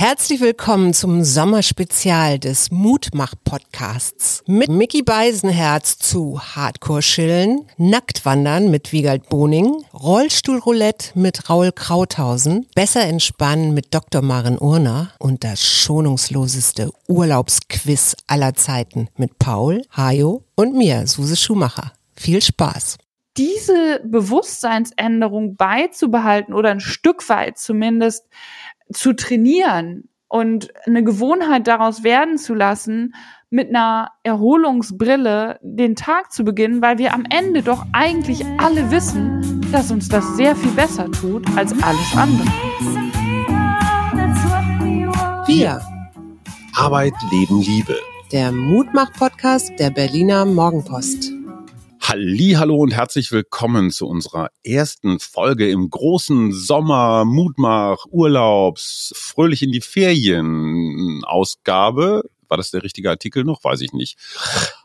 Herzlich willkommen zum Sommerspezial des Mutmach-Podcasts mit Mickey Beisenherz zu Hardcore-Chillen, Nacktwandern mit Wiegald Boning, Rollstuhlroulette mit Raul Krauthausen, Besser entspannen mit Dr. Maren Urner und das schonungsloseste Urlaubsquiz aller Zeiten mit Paul, Hajo und mir, Suse Schumacher. Viel Spaß! Diese Bewusstseinsänderung beizubehalten oder ein Stück weit zumindest zu trainieren und eine Gewohnheit daraus werden zu lassen, mit einer Erholungsbrille den Tag zu beginnen, weil wir am Ende doch eigentlich alle wissen, dass uns das sehr viel besser tut als alles andere. Wir. Arbeit, Leben, Liebe. Der Mutmach-Podcast der Berliner Morgenpost. Hallo und herzlich willkommen zu unserer ersten Folge im großen Sommer Mutmach Urlaubs fröhlich in die Ferien Ausgabe. War das der richtige Artikel noch? Weiß ich nicht.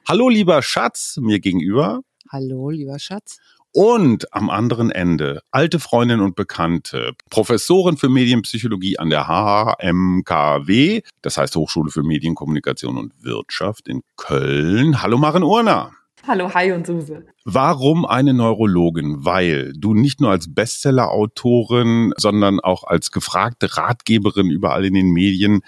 Hallo lieber Schatz, mir gegenüber. Hallo lieber Schatz. Und am anderen Ende alte Freundin und Bekannte, Professorin für Medienpsychologie an der HMKW, das heißt Hochschule für Medienkommunikation und Wirtschaft in Köln. Hallo Maren Urner. Hallo, hi und Suse. Warum eine Neurologin? Weil du nicht nur als Bestseller-Autorin, sondern auch als gefragte Ratgeberin überall in den Medien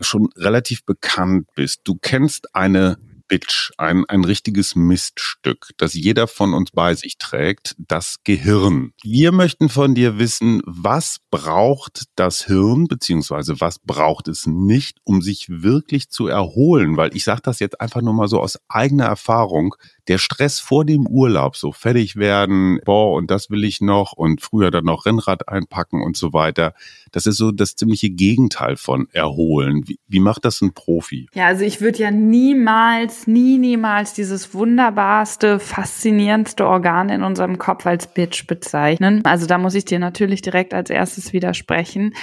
schon relativ bekannt bist. Du kennst eine Bitch, ein, ein richtiges Miststück, das jeder von uns bei sich trägt, das Gehirn. Wir möchten von dir wissen, was braucht das Hirn, beziehungsweise was braucht es nicht, um sich wirklich zu erholen? Weil ich sage das jetzt einfach nur mal so aus eigener Erfahrung der Stress vor dem Urlaub, so fertig werden, boah, und das will ich noch und früher dann noch Rennrad einpacken und so weiter. Das ist so das ziemliche Gegenteil von erholen. Wie, wie macht das ein Profi? Ja, also ich würde ja niemals, nie, niemals dieses wunderbarste, faszinierendste Organ in unserem Kopf als Bitch bezeichnen. Also da muss ich dir natürlich direkt als erstes widersprechen.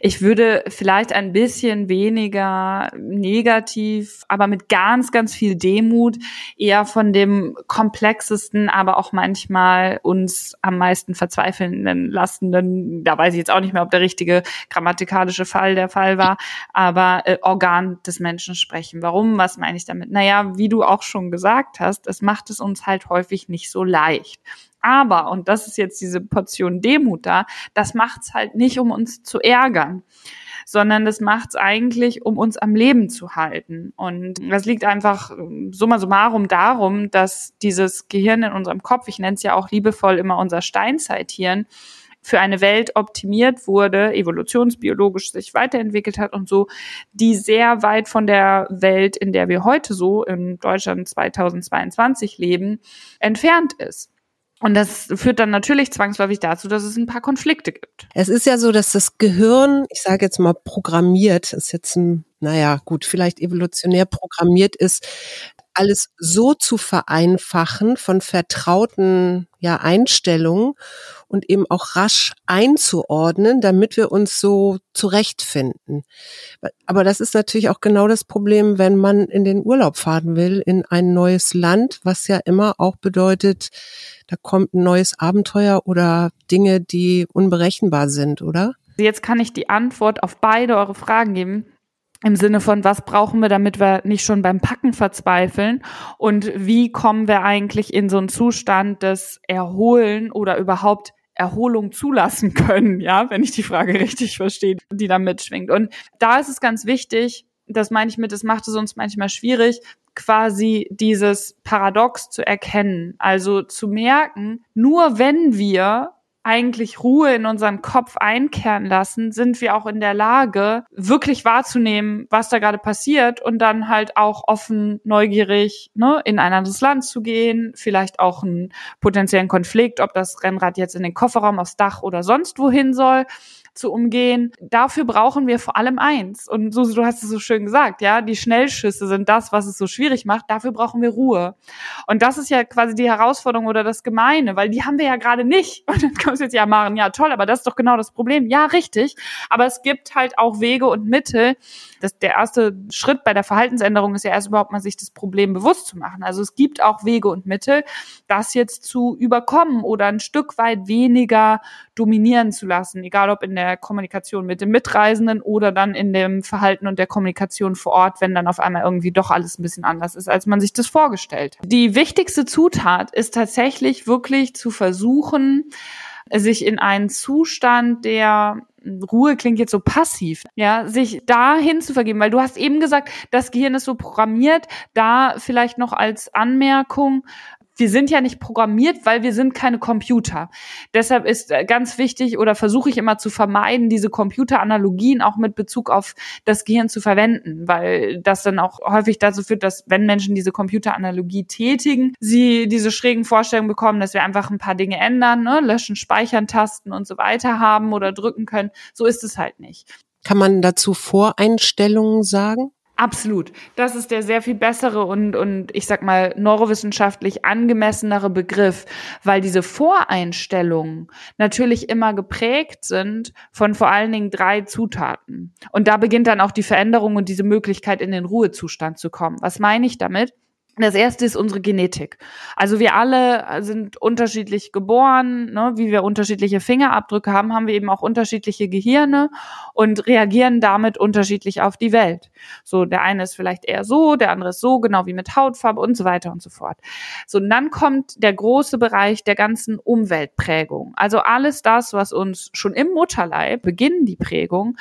Ich würde vielleicht ein bisschen weniger negativ, aber mit ganz, ganz viel Demut eher von dem komplexesten, aber auch manchmal uns am meisten verzweifelnden lastenden, da weiß ich jetzt auch nicht mehr, ob der richtige grammatikalische Fall der Fall war, aber äh, Organ des Menschen sprechen. Warum? Was meine ich damit? Naja, wie du auch schon gesagt hast, es macht es uns halt häufig nicht so leicht. Aber, und das ist jetzt diese Portion Demut da, das macht's halt nicht, um uns zu ärgern sondern das macht es eigentlich, um uns am Leben zu halten. Und das liegt einfach summa summarum darum, dass dieses Gehirn in unserem Kopf, ich nenne es ja auch liebevoll immer unser Steinzeithirn, für eine Welt optimiert wurde, evolutionsbiologisch sich weiterentwickelt hat und so, die sehr weit von der Welt, in der wir heute so in Deutschland 2022 leben, entfernt ist. Und das führt dann natürlich zwangsläufig dazu, dass es ein paar Konflikte gibt. Es ist ja so, dass das Gehirn, ich sage jetzt mal programmiert, ist jetzt ein, naja, gut, vielleicht evolutionär programmiert ist, alles so zu vereinfachen von vertrauten ja, Einstellungen und eben auch rasch einzuordnen, damit wir uns so zurechtfinden. Aber das ist natürlich auch genau das Problem, wenn man in den Urlaub fahren will, in ein neues Land, was ja immer auch bedeutet, da kommt ein neues Abenteuer oder Dinge, die unberechenbar sind, oder? Jetzt kann ich die Antwort auf beide eure Fragen geben. Im Sinne von, was brauchen wir, damit wir nicht schon beim Packen verzweifeln? Und wie kommen wir eigentlich in so einen Zustand des Erholen oder überhaupt Erholung zulassen können, ja, wenn ich die Frage richtig verstehe, die da mitschwingt. Und da ist es ganz wichtig, das meine ich mit, es macht es uns manchmal schwierig, quasi dieses Paradox zu erkennen. Also zu merken, nur wenn wir eigentlich Ruhe in unseren Kopf einkehren lassen, sind wir auch in der Lage, wirklich wahrzunehmen, was da gerade passiert und dann halt auch offen, neugierig ne, in ein anderes Land zu gehen, vielleicht auch einen potenziellen Konflikt, ob das Rennrad jetzt in den Kofferraum, aufs Dach oder sonst wohin soll, zu umgehen. Dafür brauchen wir vor allem eins. Und Susi, du hast es so schön gesagt, ja, die Schnellschüsse sind das, was es so schwierig macht. Dafür brauchen wir Ruhe. Und das ist ja quasi die Herausforderung oder das Gemeine, weil die haben wir ja gerade nicht. Und dann kommst du jetzt ja machen, ja toll, aber das ist doch genau das Problem. Ja, richtig. Aber es gibt halt auch Wege und Mittel. Das, der erste Schritt bei der Verhaltensänderung ist ja erst überhaupt mal sich das Problem bewusst zu machen. Also es gibt auch Wege und Mittel, das jetzt zu überkommen oder ein Stück weit weniger dominieren zu lassen, egal ob in der der Kommunikation mit den Mitreisenden oder dann in dem Verhalten und der Kommunikation vor Ort, wenn dann auf einmal irgendwie doch alles ein bisschen anders ist, als man sich das vorgestellt hat. Die wichtigste Zutat ist tatsächlich wirklich zu versuchen, sich in einen Zustand der Ruhe klingt jetzt so passiv, ja, sich dahin zu vergeben, weil du hast eben gesagt, das Gehirn ist so programmiert, da vielleicht noch als Anmerkung, wir sind ja nicht programmiert, weil wir sind keine Computer. Deshalb ist äh, ganz wichtig oder versuche ich immer zu vermeiden, diese Computeranalogien auch mit Bezug auf das Gehirn zu verwenden, weil das dann auch häufig dazu führt, dass wenn Menschen diese Computeranalogie tätigen, sie diese schrägen Vorstellungen bekommen, dass wir einfach ein paar Dinge ändern, ne, löschen, speichern, tasten und so weiter haben oder drücken können. So ist es halt nicht. Kann man dazu Voreinstellungen sagen? Absolut. Das ist der sehr viel bessere und, und ich sag mal neurowissenschaftlich angemessenere Begriff, weil diese Voreinstellungen natürlich immer geprägt sind von vor allen Dingen drei Zutaten. Und da beginnt dann auch die Veränderung und diese Möglichkeit, in den Ruhezustand zu kommen. Was meine ich damit? Das erste ist unsere Genetik. Also wir alle sind unterschiedlich geboren, ne? wie wir unterschiedliche Fingerabdrücke haben, haben wir eben auch unterschiedliche Gehirne und reagieren damit unterschiedlich auf die Welt. So, der eine ist vielleicht eher so, der andere ist so, genau wie mit Hautfarbe und so weiter und so fort. So, und dann kommt der große Bereich der ganzen Umweltprägung. Also alles das, was uns schon im Mutterleib, beginnen die Prägung,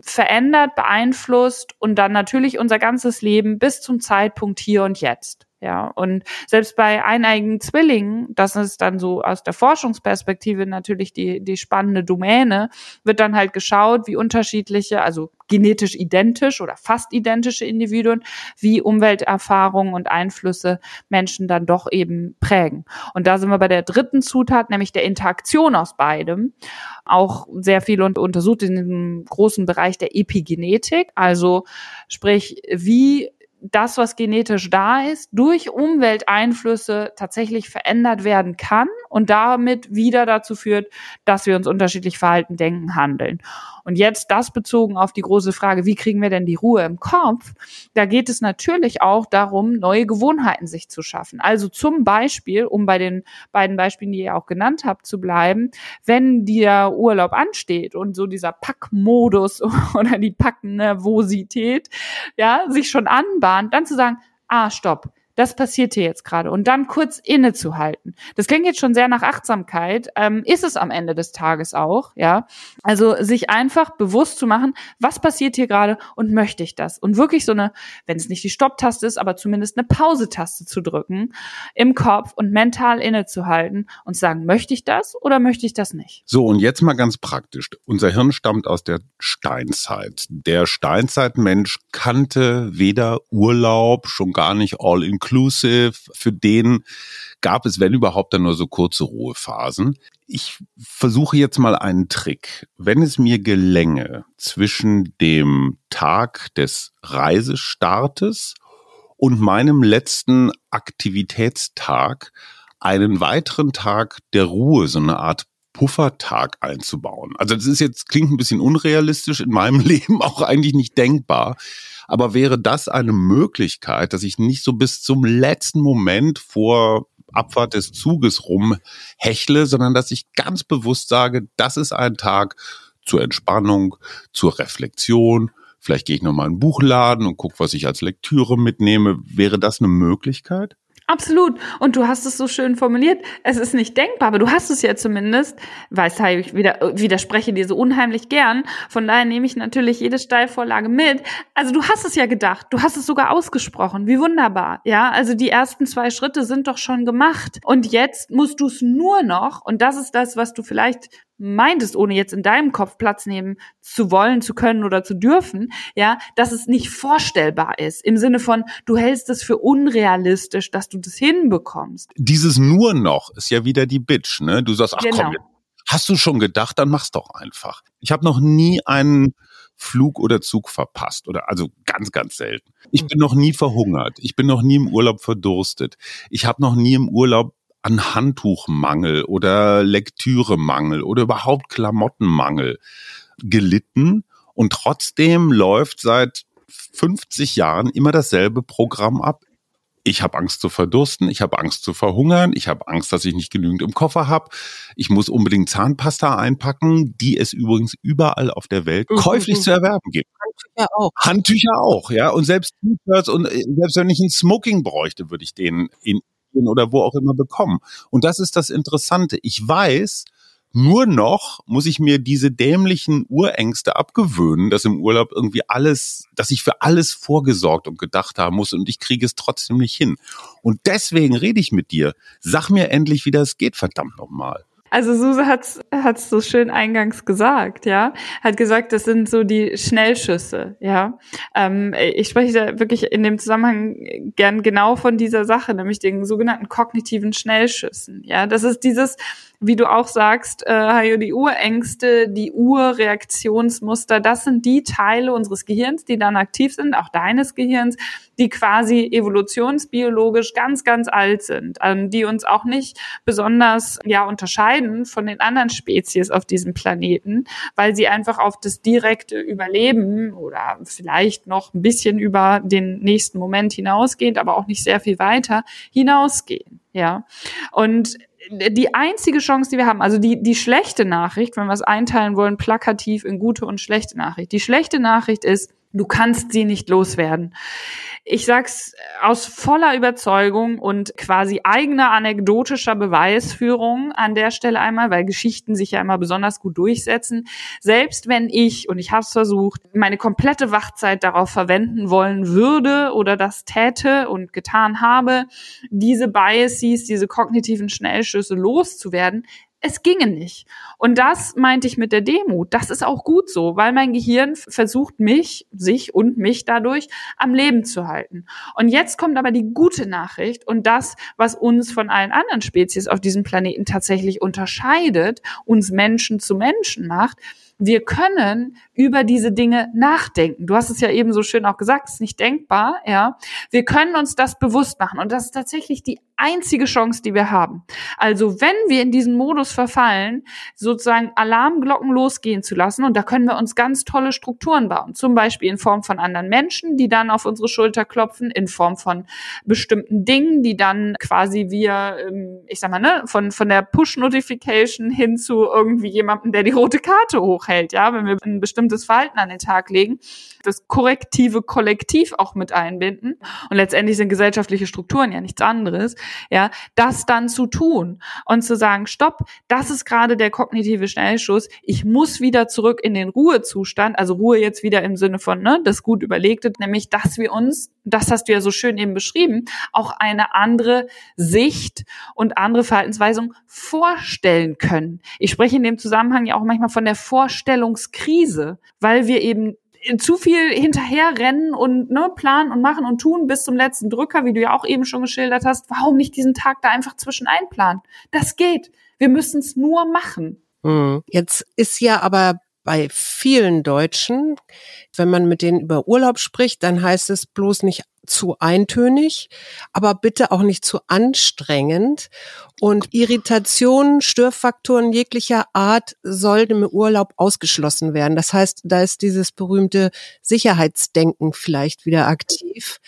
verändert, beeinflusst und dann natürlich unser ganzes Leben bis zum Zeitpunkt hier und jetzt. Ja, und selbst bei eineigen Zwillingen, das ist dann so aus der Forschungsperspektive natürlich die, die spannende Domäne, wird dann halt geschaut, wie unterschiedliche, also genetisch identisch oder fast identische Individuen, wie Umwelterfahrungen und Einflüsse Menschen dann doch eben prägen. Und da sind wir bei der dritten Zutat, nämlich der Interaktion aus beidem, auch sehr viel untersucht in dem großen Bereich der Epigenetik, also sprich, wie das, was genetisch da ist, durch Umwelteinflüsse tatsächlich verändert werden kann und damit wieder dazu führt, dass wir uns unterschiedlich verhalten, denken, handeln. Und jetzt das bezogen auf die große Frage, wie kriegen wir denn die Ruhe im Kopf? Da geht es natürlich auch darum, neue Gewohnheiten sich zu schaffen. Also zum Beispiel, um bei den beiden Beispielen, die ihr auch genannt habt, zu bleiben, wenn der Urlaub ansteht und so dieser Packmodus oder die Packnervosität, ja, sich schon anbahnt, dann zu sagen, ah, stopp das passiert hier jetzt gerade. Und dann kurz innezuhalten. Das klingt jetzt schon sehr nach Achtsamkeit, ähm, ist es am Ende des Tages auch, ja. Also sich einfach bewusst zu machen, was passiert hier gerade und möchte ich das? Und wirklich so eine, wenn es nicht die Stopptaste ist, aber zumindest eine Pause-Taste zu drücken im Kopf und mental innezuhalten und sagen, möchte ich das oder möchte ich das nicht? So, und jetzt mal ganz praktisch. Unser Hirn stammt aus der Steinzeit. Der Steinzeitmensch kannte weder Urlaub, schon gar nicht All-Inclusive inclusive. Für den gab es, wenn überhaupt, dann nur so kurze Ruhephasen. Ich versuche jetzt mal einen Trick. Wenn es mir gelänge, zwischen dem Tag des Reisestartes und meinem letzten Aktivitätstag einen weiteren Tag der Ruhe, so eine Art Puffertag einzubauen. Also das ist jetzt, klingt ein bisschen unrealistisch, in meinem Leben auch eigentlich nicht denkbar. Aber wäre das eine Möglichkeit, dass ich nicht so bis zum letzten Moment vor Abfahrt des Zuges rumhechle, sondern dass ich ganz bewusst sage, das ist ein Tag zur Entspannung, zur Reflexion. Vielleicht gehe ich nochmal in einen Buchladen und gucke, was ich als Lektüre mitnehme. Wäre das eine Möglichkeit? Absolut. Und du hast es so schön formuliert. Es ist nicht denkbar, aber du hast es ja zumindest. Weiß ich wieder, widerspreche dir so unheimlich gern. Von daher nehme ich natürlich jede Steilvorlage mit. Also du hast es ja gedacht. Du hast es sogar ausgesprochen. Wie wunderbar. Ja, also die ersten zwei Schritte sind doch schon gemacht. Und jetzt musst du es nur noch, und das ist das, was du vielleicht meintest, ohne jetzt in deinem Kopf Platz nehmen zu wollen, zu können oder zu dürfen, ja, dass es nicht vorstellbar ist. Im Sinne von, du hältst es für unrealistisch, dass du das hinbekommst. Dieses nur noch ist ja wieder die Bitch, ne? Du sagst, ach genau. komm, hast du schon gedacht, dann mach's doch einfach. Ich habe noch nie einen Flug oder Zug verpasst oder also ganz, ganz selten. Ich bin noch nie verhungert. Ich bin noch nie im Urlaub verdurstet. Ich habe noch nie im Urlaub an Handtuchmangel oder Lektüremangel oder überhaupt Klamottenmangel gelitten. Und trotzdem läuft seit 50 Jahren immer dasselbe Programm ab. Ich habe Angst zu verdursten, ich habe Angst zu verhungern, ich habe Angst, dass ich nicht genügend im Koffer habe, ich muss unbedingt Zahnpasta einpacken, die es übrigens überall auf der Welt mhm. käuflich zu erwerben gibt. Handtücher auch. Handtücher auch, ja. Und selbst T-Shirts und äh, selbst wenn ich ein Smoking bräuchte, würde ich den in oder wo auch immer bekommen. Und das ist das Interessante. Ich weiß, nur noch muss ich mir diese dämlichen Urängste abgewöhnen, dass im Urlaub irgendwie alles, dass ich für alles vorgesorgt und gedacht haben muss und ich kriege es trotzdem nicht hin. Und deswegen rede ich mit dir. Sag mir endlich, wie das geht, verdammt nochmal. Also Suse hat's hat's so schön eingangs gesagt, ja, hat gesagt, das sind so die Schnellschüsse, ja. Ähm, ich spreche da wirklich in dem Zusammenhang gern genau von dieser Sache, nämlich den sogenannten kognitiven Schnellschüssen, ja. Das ist dieses wie du auch sagst, äh, die Urängste, die Urreaktionsmuster, das sind die Teile unseres Gehirns, die dann aktiv sind, auch deines Gehirns, die quasi evolutionsbiologisch ganz, ganz alt sind, ähm, die uns auch nicht besonders ja unterscheiden von den anderen Spezies auf diesem Planeten, weil sie einfach auf das direkte Überleben oder vielleicht noch ein bisschen über den nächsten Moment hinausgehend, aber auch nicht sehr viel weiter hinausgehen. Ja. Und die einzige Chance, die wir haben, also die, die schlechte Nachricht, wenn wir es einteilen wollen, plakativ in gute und schlechte Nachricht. Die schlechte Nachricht ist, du kannst sie nicht loswerden. Ich sag's aus voller Überzeugung und quasi eigener anekdotischer Beweisführung an der Stelle einmal, weil Geschichten sich ja immer besonders gut durchsetzen. Selbst wenn ich, und ich habe es versucht, meine komplette Wachzeit darauf verwenden wollen würde oder das täte und getan habe, diese Biases, diese kognitiven Schnellschüsse loszuwerden, es ginge nicht. Und das meinte ich mit der Demut. Das ist auch gut so, weil mein Gehirn versucht mich, sich und mich dadurch am Leben zu halten. Und jetzt kommt aber die gute Nachricht und das, was uns von allen anderen Spezies auf diesem Planeten tatsächlich unterscheidet, uns Menschen zu Menschen macht, wir können über diese Dinge nachdenken. Du hast es ja eben so schön auch gesagt, es ist nicht denkbar, ja. Wir können uns das bewusst machen und das ist tatsächlich die einzige Chance, die wir haben. Also wenn wir in diesen Modus verfallen, sozusagen Alarmglocken losgehen zu lassen und da können wir uns ganz tolle Strukturen bauen, zum Beispiel in Form von anderen Menschen, die dann auf unsere Schulter klopfen, in Form von bestimmten Dingen, die dann quasi wir, ähm, ich sag mal, ne, von, von der Push-Notification hin zu irgendwie jemandem, der die rote Karte hochhält, ja, wenn wir ein bestimmtes Verhalten an den Tag legen, das korrektive Kollektiv auch mit einbinden. Und letztendlich sind gesellschaftliche Strukturen ja nichts anderes ja, das dann zu tun und zu sagen, stopp, das ist gerade der kognitive Schnellschuss, ich muss wieder zurück in den Ruhezustand, also Ruhe jetzt wieder im Sinne von, ne, das gut überlegte, nämlich, dass wir uns, das hast du ja so schön eben beschrieben, auch eine andere Sicht und andere Verhaltensweisung vorstellen können. Ich spreche in dem Zusammenhang ja auch manchmal von der Vorstellungskrise, weil wir eben zu viel hinterherrennen und ne, planen und machen und tun bis zum letzten Drücker, wie du ja auch eben schon geschildert hast. Warum nicht diesen Tag da einfach zwischen einplanen? Das geht. Wir müssen es nur machen. Hm. Jetzt ist ja aber bei vielen Deutschen, wenn man mit denen über Urlaub spricht, dann heißt es bloß nicht zu eintönig, aber bitte auch nicht zu anstrengend. Und Irritationen, Störfaktoren jeglicher Art sollten im Urlaub ausgeschlossen werden. Das heißt, da ist dieses berühmte Sicherheitsdenken vielleicht wieder aktiv.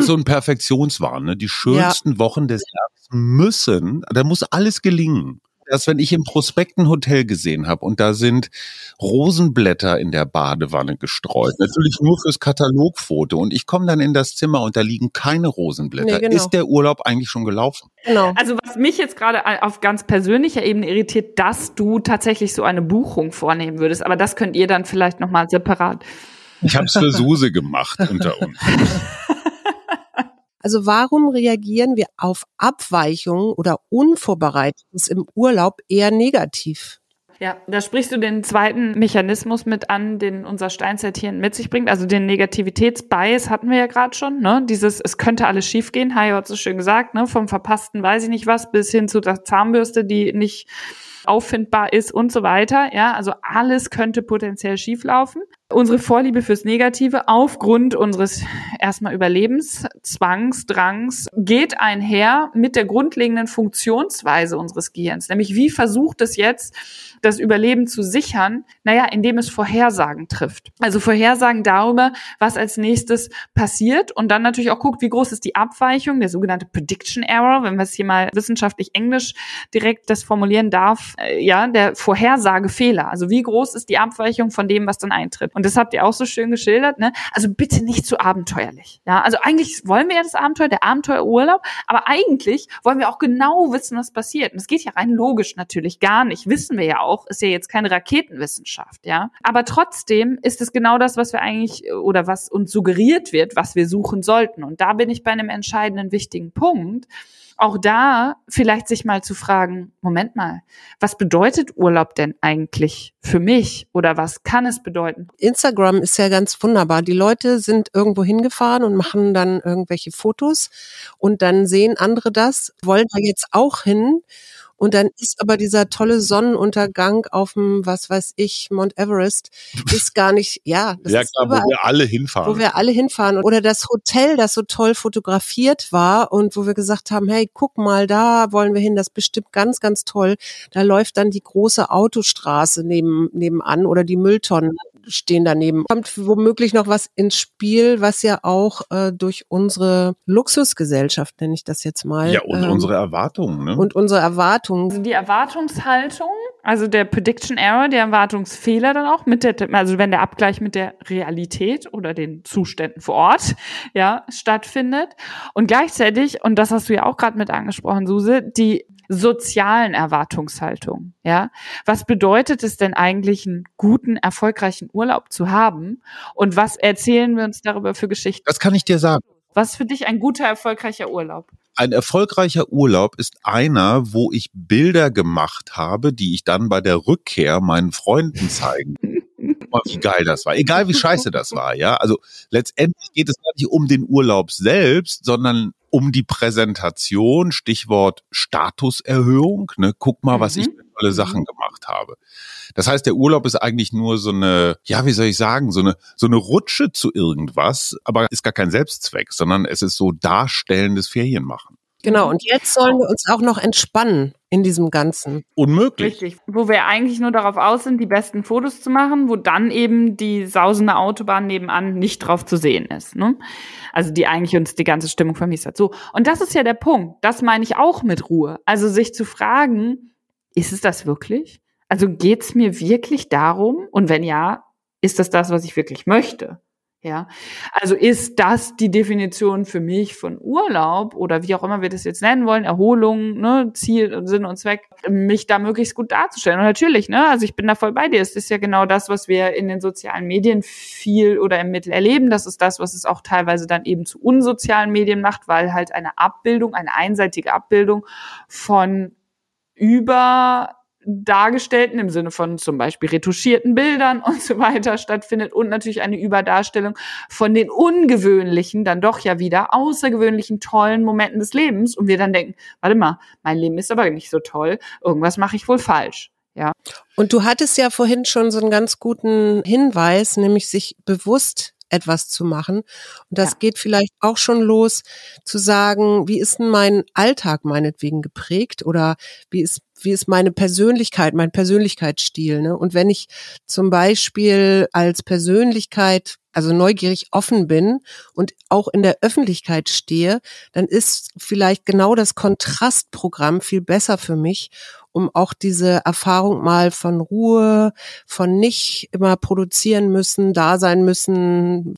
So ein Perfektionswahn, ne? Die schönsten ja. Wochen des Jahres müssen, da muss alles gelingen dass wenn ich im Prospekt ein Hotel gesehen habe und da sind Rosenblätter in der Badewanne gestreut, natürlich nur fürs Katalogfoto und ich komme dann in das Zimmer und da liegen keine Rosenblätter, nee, genau. ist der Urlaub eigentlich schon gelaufen? Genau. Also was mich jetzt gerade auf ganz persönlicher Ebene irritiert, dass du tatsächlich so eine Buchung vornehmen würdest, aber das könnt ihr dann vielleicht noch mal separat. Ich habe es für Suse gemacht unter uns. Also warum reagieren wir auf Abweichungen oder Unvorbereitetes im Urlaub eher negativ? Ja, da sprichst du den zweiten Mechanismus mit an, den unser Steinzeithirn mit sich bringt. Also den Negativitätsbias hatten wir ja gerade schon. Ne? Dieses, es könnte alles schiefgehen, Hajo hat so schön gesagt, ne? vom verpassten weiß ich nicht was bis hin zu der Zahnbürste, die nicht auffindbar ist und so weiter. Ja, also alles könnte potenziell schieflaufen. Unsere Vorliebe fürs Negative aufgrund unseres erstmal Überlebenszwangs, Drangs geht einher mit der grundlegenden Funktionsweise unseres Gehirns. Nämlich wie versucht es jetzt, das Überleben zu sichern? Naja, indem es Vorhersagen trifft. Also Vorhersagen darüber, was als nächstes passiert und dann natürlich auch guckt, wie groß ist die Abweichung, der sogenannte Prediction Error, wenn wir es hier mal wissenschaftlich englisch direkt das formulieren darf, äh, ja, der Vorhersagefehler. Also wie groß ist die Abweichung von dem, was dann eintritt? Und das habt ihr auch so schön geschildert, ne? Also bitte nicht zu abenteuerlich. Ja, also eigentlich wollen wir ja das Abenteuer, der Abenteuerurlaub, aber eigentlich wollen wir auch genau wissen, was passiert. Und es geht ja rein logisch natürlich gar nicht. Wissen wir ja auch, ist ja jetzt keine Raketenwissenschaft, ja. Aber trotzdem ist es genau das, was wir eigentlich oder was uns suggeriert wird, was wir suchen sollten. Und da bin ich bei einem entscheidenden wichtigen Punkt auch da vielleicht sich mal zu fragen, Moment mal, was bedeutet Urlaub denn eigentlich für mich oder was kann es bedeuten? Instagram ist ja ganz wunderbar. Die Leute sind irgendwo hingefahren und machen dann irgendwelche Fotos und dann sehen andere das, wollen da jetzt auch hin und dann ist aber dieser tolle Sonnenuntergang auf dem, was weiß ich, Mount Everest, ist gar nicht, ja. Das ja, klar, überall, wo wir alle hinfahren. Wo wir alle hinfahren. Oder das Hotel, das so toll fotografiert war und wo wir gesagt haben, hey, guck mal, da wollen wir hin, das ist bestimmt ganz, ganz toll. Da läuft dann die große Autostraße neben, nebenan oder die Mülltonnen stehen daneben. Kommt womöglich noch was ins Spiel, was ja auch äh, durch unsere Luxusgesellschaft, nenne ich das jetzt mal. Ja, und ähm, unsere Erwartungen. Ne? Und unsere Erwartungen. Also die Erwartungshaltung, also der Prediction Error, der Erwartungsfehler dann auch mit der, also wenn der Abgleich mit der Realität oder den Zuständen vor Ort, ja, stattfindet. Und gleichzeitig, und das hast du ja auch gerade mit angesprochen, Suse, die sozialen Erwartungshaltung. Ja, was bedeutet es denn eigentlich, einen guten, erfolgreichen Urlaub zu haben? Und was erzählen wir uns darüber für Geschichten? Das kann ich dir sagen. Was für dich ein guter, erfolgreicher Urlaub? Ein erfolgreicher Urlaub ist einer, wo ich Bilder gemacht habe, die ich dann bei der Rückkehr meinen Freunden zeigen. wie geil das war. Egal wie scheiße das war, ja. Also letztendlich geht es gar nicht um den Urlaub selbst, sondern um die Präsentation, Stichwort Statuserhöhung. Ne? Guck mal, was mhm. ich für tolle Sachen mhm. gemacht habe. Das heißt, der Urlaub ist eigentlich nur so eine, ja, wie soll ich sagen, so eine, so eine Rutsche zu irgendwas, aber ist gar kein Selbstzweck, sondern es ist so darstellendes Ferienmachen. Genau, und jetzt sollen wir uns auch noch entspannen in diesem Ganzen. Unmöglich. Richtig. Wo wir eigentlich nur darauf aus sind, die besten Fotos zu machen, wo dann eben die sausende Autobahn nebenan nicht drauf zu sehen ist. Ne? Also die eigentlich uns die ganze Stimmung vermisst hat. So. Und das ist ja der Punkt. Das meine ich auch mit Ruhe. Also sich zu fragen, ist es das wirklich? Also geht's mir wirklich darum? Und wenn ja, ist das das, was ich wirklich möchte? Ja, also ist das die Definition für mich von Urlaub oder wie auch immer wir das jetzt nennen wollen, Erholung, ne, Ziel, Sinn und Zweck, mich da möglichst gut darzustellen. Und natürlich, ne, also ich bin da voll bei dir. Es ist ja genau das, was wir in den sozialen Medien viel oder im Mittel erleben. Das ist das, was es auch teilweise dann eben zu unsozialen Medien macht, weil halt eine Abbildung, eine einseitige Abbildung von über dargestellten, im Sinne von zum Beispiel retuschierten Bildern und so weiter stattfindet und natürlich eine Überdarstellung von den ungewöhnlichen, dann doch ja wieder außergewöhnlichen, tollen Momenten des Lebens und wir dann denken, warte mal, mein Leben ist aber nicht so toll, irgendwas mache ich wohl falsch. Ja. Und du hattest ja vorhin schon so einen ganz guten Hinweis, nämlich sich bewusst etwas zu machen. Und das ja. geht vielleicht auch schon los zu sagen, wie ist denn mein Alltag meinetwegen geprägt oder wie ist wie ist meine Persönlichkeit, mein Persönlichkeitsstil. Ne? Und wenn ich zum Beispiel als Persönlichkeit, also neugierig offen bin und auch in der Öffentlichkeit stehe, dann ist vielleicht genau das Kontrastprogramm viel besser für mich, um auch diese Erfahrung mal von Ruhe, von nicht immer produzieren müssen, da sein müssen,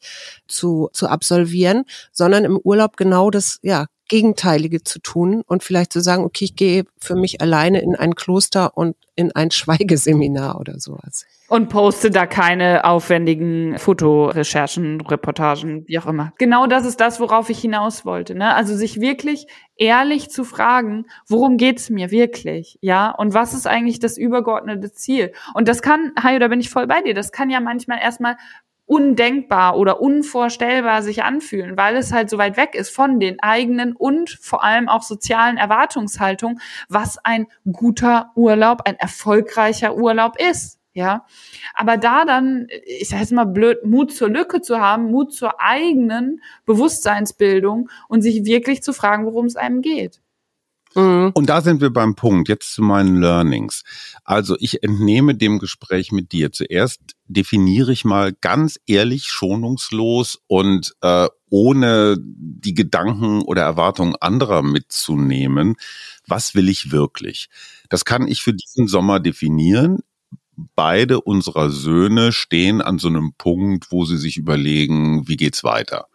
zu, zu absolvieren, sondern im Urlaub genau das, ja, Gegenteilige zu tun und vielleicht zu sagen, okay, ich gehe für mich alleine in ein Kloster und in ein Schweigeseminar oder sowas. Und poste da keine aufwendigen Fotorecherchen, Reportagen, wie auch immer. Genau das ist das, worauf ich hinaus wollte. Ne? Also sich wirklich ehrlich zu fragen, worum geht's mir wirklich? Ja, und was ist eigentlich das übergeordnete Ziel? Und das kann, Hajo, da bin ich voll bei dir, das kann ja manchmal erstmal undenkbar oder unvorstellbar sich anfühlen, weil es halt so weit weg ist von den eigenen und vor allem auch sozialen Erwartungshaltungen, was ein guter Urlaub, ein erfolgreicher Urlaub ist. Ja, aber da dann, ich sage jetzt mal blöd, Mut zur Lücke zu haben, Mut zur eigenen Bewusstseinsbildung und sich wirklich zu fragen, worum es einem geht. Mhm. Und da sind wir beim Punkt, jetzt zu meinen Learnings. Also ich entnehme dem Gespräch mit dir. Zuerst definiere ich mal ganz ehrlich, schonungslos und äh, ohne die Gedanken oder Erwartungen anderer mitzunehmen, was will ich wirklich? Das kann ich für diesen Sommer definieren beide unserer Söhne stehen an so einem Punkt, wo sie sich überlegen, wie geht's weiter.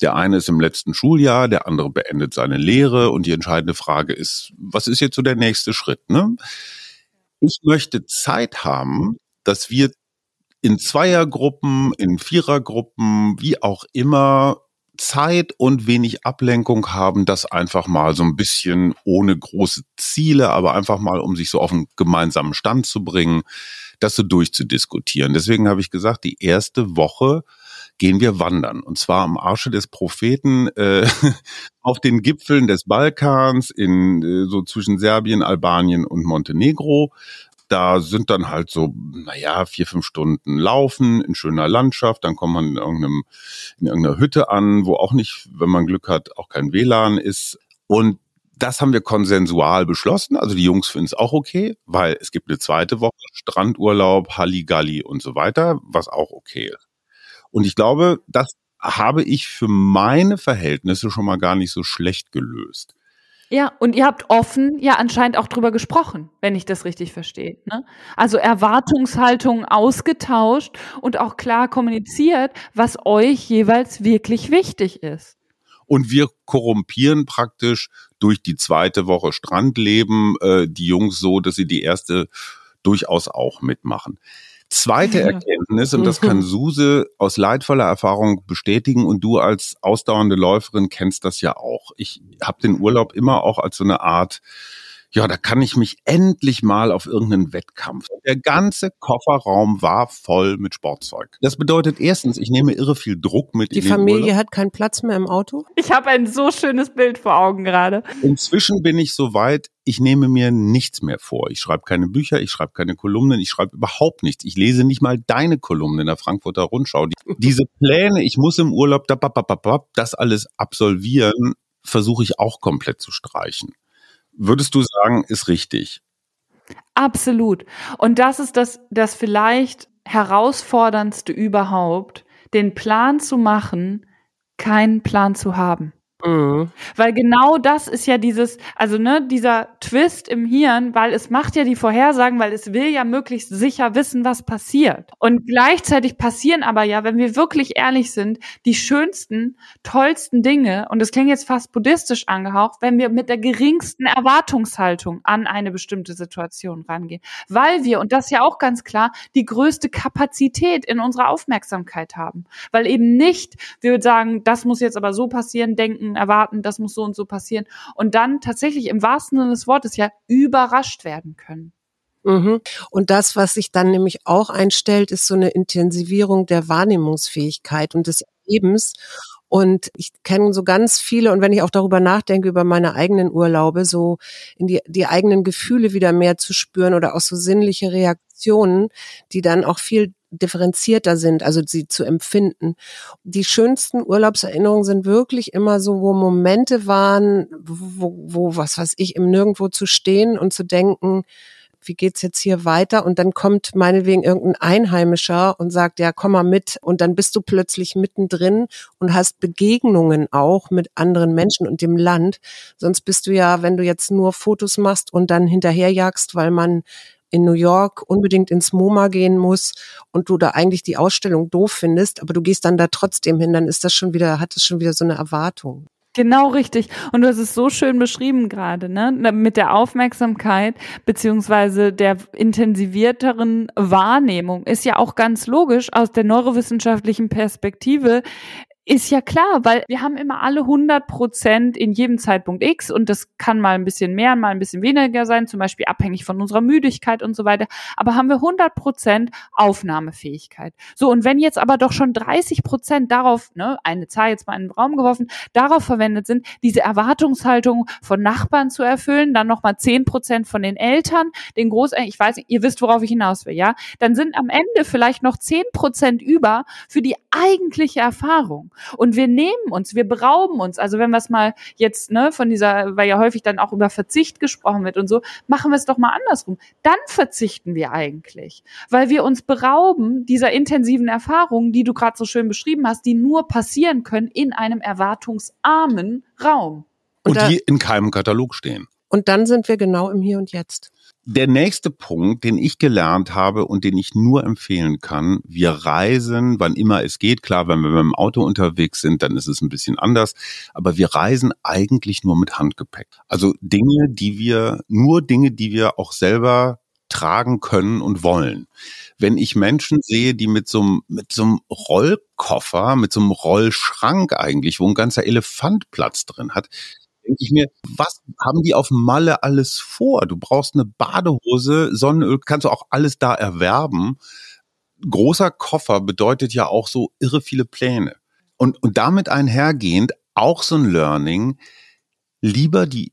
Der eine ist im letzten Schuljahr, der andere beendet seine Lehre und die entscheidende Frage ist, was ist jetzt so der nächste Schritt? Ne? Ich möchte Zeit haben, dass wir in Zweiergruppen, in Vierergruppen, wie auch immer, Zeit und wenig Ablenkung haben, das einfach mal so ein bisschen ohne große Ziele, aber einfach mal, um sich so auf einen gemeinsamen Stand zu bringen, das so durchzudiskutieren. Deswegen habe ich gesagt, die erste Woche gehen wir wandern. Und zwar am Arsche des Propheten äh, auf den Gipfeln des Balkans, in äh, so zwischen Serbien, Albanien und Montenegro. Da sind dann halt so, naja, vier, fünf Stunden laufen in schöner Landschaft. Dann kommt man in, irgendeinem, in irgendeiner Hütte an, wo auch nicht, wenn man Glück hat, auch kein WLAN ist. Und das haben wir konsensual beschlossen. Also die Jungs finden es auch okay, weil es gibt eine zweite Woche Strandurlaub, Halligalli und so weiter, was auch okay ist. Und ich glaube, das habe ich für meine Verhältnisse schon mal gar nicht so schlecht gelöst. Ja, und ihr habt offen ja anscheinend auch drüber gesprochen, wenn ich das richtig verstehe. Ne? Also Erwartungshaltungen ausgetauscht und auch klar kommuniziert, was euch jeweils wirklich wichtig ist. Und wir korrumpieren praktisch durch die zweite Woche Strandleben äh, die Jungs so, dass sie die erste durchaus auch mitmachen. Zweite Erkenntnis, und das kann mhm. Suse aus leidvoller Erfahrung bestätigen und du als ausdauernde Läuferin kennst das ja auch. Ich habe den Urlaub immer auch als so eine Art ja, da kann ich mich endlich mal auf irgendeinen Wettkampf. Der ganze Kofferraum war voll mit Sportzeug. Das bedeutet erstens, ich nehme irre viel Druck mit. Die Familie hat keinen Platz mehr im Auto? Ich habe ein so schönes Bild vor Augen gerade. Inzwischen bin ich so weit, ich nehme mir nichts mehr vor. Ich schreibe keine Bücher, ich schreibe keine Kolumnen, ich schreibe überhaupt nichts. Ich lese nicht mal deine Kolumnen in der Frankfurter Rundschau. Diese Pläne, ich muss im Urlaub das alles absolvieren, versuche ich auch komplett zu streichen würdest du sagen, ist richtig? Absolut. Und das ist das, das vielleicht herausforderndste überhaupt, den Plan zu machen, keinen Plan zu haben. Mhm. Weil genau das ist ja dieses, also ne, dieser Twist im Hirn, weil es macht ja die Vorhersagen, weil es will ja möglichst sicher wissen, was passiert. Und gleichzeitig passieren aber ja, wenn wir wirklich ehrlich sind, die schönsten, tollsten Dinge, und das klingt jetzt fast buddhistisch angehaucht, wenn wir mit der geringsten Erwartungshaltung an eine bestimmte Situation rangehen. Weil wir, und das ja auch ganz klar, die größte Kapazität in unserer Aufmerksamkeit haben. Weil eben nicht, wir sagen, das muss jetzt aber so passieren, denken, erwarten, das muss so und so passieren und dann tatsächlich im wahrsten Sinne des Wortes ja überrascht werden können. Mhm. Und das, was sich dann nämlich auch einstellt, ist so eine Intensivierung der Wahrnehmungsfähigkeit und des Lebens. Und ich kenne so ganz viele, und wenn ich auch darüber nachdenke, über meine eigenen Urlaube, so in die, die eigenen Gefühle wieder mehr zu spüren oder auch so sinnliche Reaktionen, die dann auch viel differenzierter sind, also sie zu empfinden. Die schönsten Urlaubserinnerungen sind wirklich immer so, wo Momente waren, wo, wo was weiß ich, im Nirgendwo zu stehen und zu denken, wie geht's jetzt hier weiter? Und dann kommt meinetwegen irgendein Einheimischer und sagt, ja, komm mal mit. Und dann bist du plötzlich mittendrin und hast Begegnungen auch mit anderen Menschen und dem Land. Sonst bist du ja, wenn du jetzt nur Fotos machst und dann hinterherjagst, weil man in New York unbedingt ins MoMA gehen muss und du da eigentlich die Ausstellung doof findest, aber du gehst dann da trotzdem hin, dann ist das schon wieder, hat es schon wieder so eine Erwartung. Genau richtig. Und du hast es so schön beschrieben gerade, ne? Mit der Aufmerksamkeit beziehungsweise der intensivierteren Wahrnehmung ist ja auch ganz logisch aus der neurowissenschaftlichen Perspektive Ist ja klar, weil wir haben immer alle 100 Prozent in jedem Zeitpunkt X und das kann mal ein bisschen mehr, mal ein bisschen weniger sein, zum Beispiel abhängig von unserer Müdigkeit und so weiter. Aber haben wir 100 Prozent Aufnahmefähigkeit. So, und wenn jetzt aber doch schon 30 Prozent darauf, ne, eine Zahl jetzt mal in den Raum geworfen, darauf verwendet sind, diese Erwartungshaltung von Nachbarn zu erfüllen, dann nochmal 10 Prozent von den Eltern, den Großeltern, ich weiß nicht, ihr wisst, worauf ich hinaus will, ja, dann sind am Ende vielleicht noch 10 Prozent über für die eigentliche Erfahrung. Und wir nehmen uns, wir berauben uns. Also wenn wir es mal jetzt, ne, von dieser, weil ja häufig dann auch über Verzicht gesprochen wird und so, machen wir es doch mal andersrum. Dann verzichten wir eigentlich, weil wir uns berauben dieser intensiven Erfahrungen, die du gerade so schön beschrieben hast, die nur passieren können in einem erwartungsarmen Raum. Und, und die in keinem Katalog stehen. Und dann sind wir genau im Hier und Jetzt. Der nächste Punkt, den ich gelernt habe und den ich nur empfehlen kann, wir reisen, wann immer es geht. Klar, wenn wir mit dem Auto unterwegs sind, dann ist es ein bisschen anders. Aber wir reisen eigentlich nur mit Handgepäck. Also Dinge, die wir, nur Dinge, die wir auch selber tragen können und wollen. Wenn ich Menschen sehe, die mit so einem, mit so einem Rollkoffer, mit so einem Rollschrank eigentlich, wo ein ganzer Elefant Platz drin hat, denke ich mir, was haben die auf Malle alles vor? Du brauchst eine Badehose, Sonnenöl, kannst du auch alles da erwerben. Großer Koffer bedeutet ja auch so irre viele Pläne. Und, und damit einhergehend auch so ein Learning, lieber die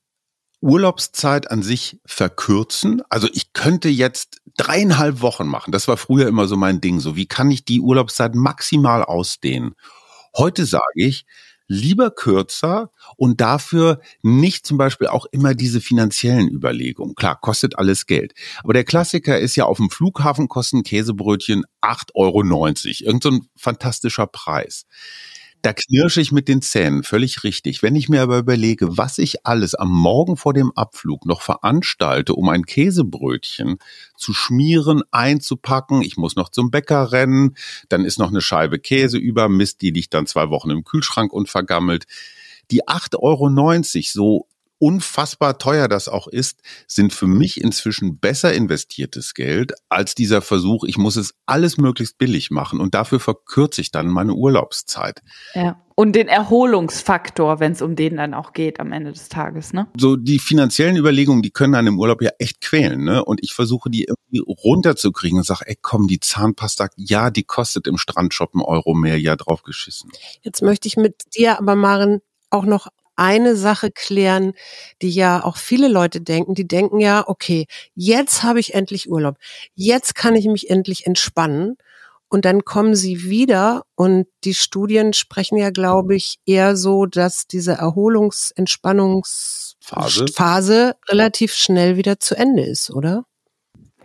Urlaubszeit an sich verkürzen. Also ich könnte jetzt dreieinhalb Wochen machen. Das war früher immer so mein Ding. So, wie kann ich die Urlaubszeit maximal ausdehnen? Heute sage ich, lieber kürzer und dafür nicht zum Beispiel auch immer diese finanziellen Überlegungen. Klar, kostet alles Geld. Aber der Klassiker ist ja auf dem Flughafen kosten Käsebrötchen 8,90 Euro. Irgend so ein fantastischer Preis. Da knirsche ich mit den Zähnen, völlig richtig. Wenn ich mir aber überlege, was ich alles am Morgen vor dem Abflug noch veranstalte, um ein Käsebrötchen zu schmieren, einzupacken, ich muss noch zum Bäcker rennen, dann ist noch eine Scheibe Käse über, Mist, die liegt dann zwei Wochen im Kühlschrank und vergammelt. Die 8,90 Euro, so unfassbar teuer das auch ist, sind für mich inzwischen besser investiertes Geld als dieser Versuch, ich muss es alles möglichst billig machen und dafür verkürze ich dann meine Urlaubszeit. Ja. Und den Erholungsfaktor, wenn es um den dann auch geht am Ende des Tages, ne? So die finanziellen Überlegungen, die können einen im Urlaub ja echt quälen, ne? Und ich versuche die irgendwie runterzukriegen und sage, ey komm, die Zahnpasta, ja, die kostet im Strandshop einen Euro mehr, ja, drauf geschissen. Jetzt möchte ich mit dir aber, Maren, auch noch eine Sache klären, die ja auch viele Leute denken. Die denken ja, okay, jetzt habe ich endlich Urlaub. Jetzt kann ich mich endlich entspannen. Und dann kommen sie wieder und die Studien sprechen ja, glaube ich, eher so, dass diese Erholungs-, Entspannungsphase Phase relativ schnell wieder zu Ende ist, oder?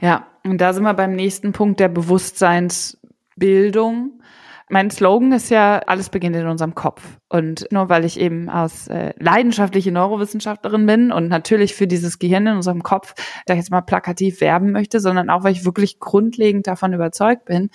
Ja, und da sind wir beim nächsten Punkt der Bewusstseinsbildung. Mein Slogan ist ja, alles beginnt in unserem Kopf. Und nur weil ich eben aus äh, leidenschaftliche Neurowissenschaftlerin bin und natürlich für dieses Gehirn in unserem Kopf, da jetzt mal plakativ werben möchte, sondern auch weil ich wirklich grundlegend davon überzeugt bin,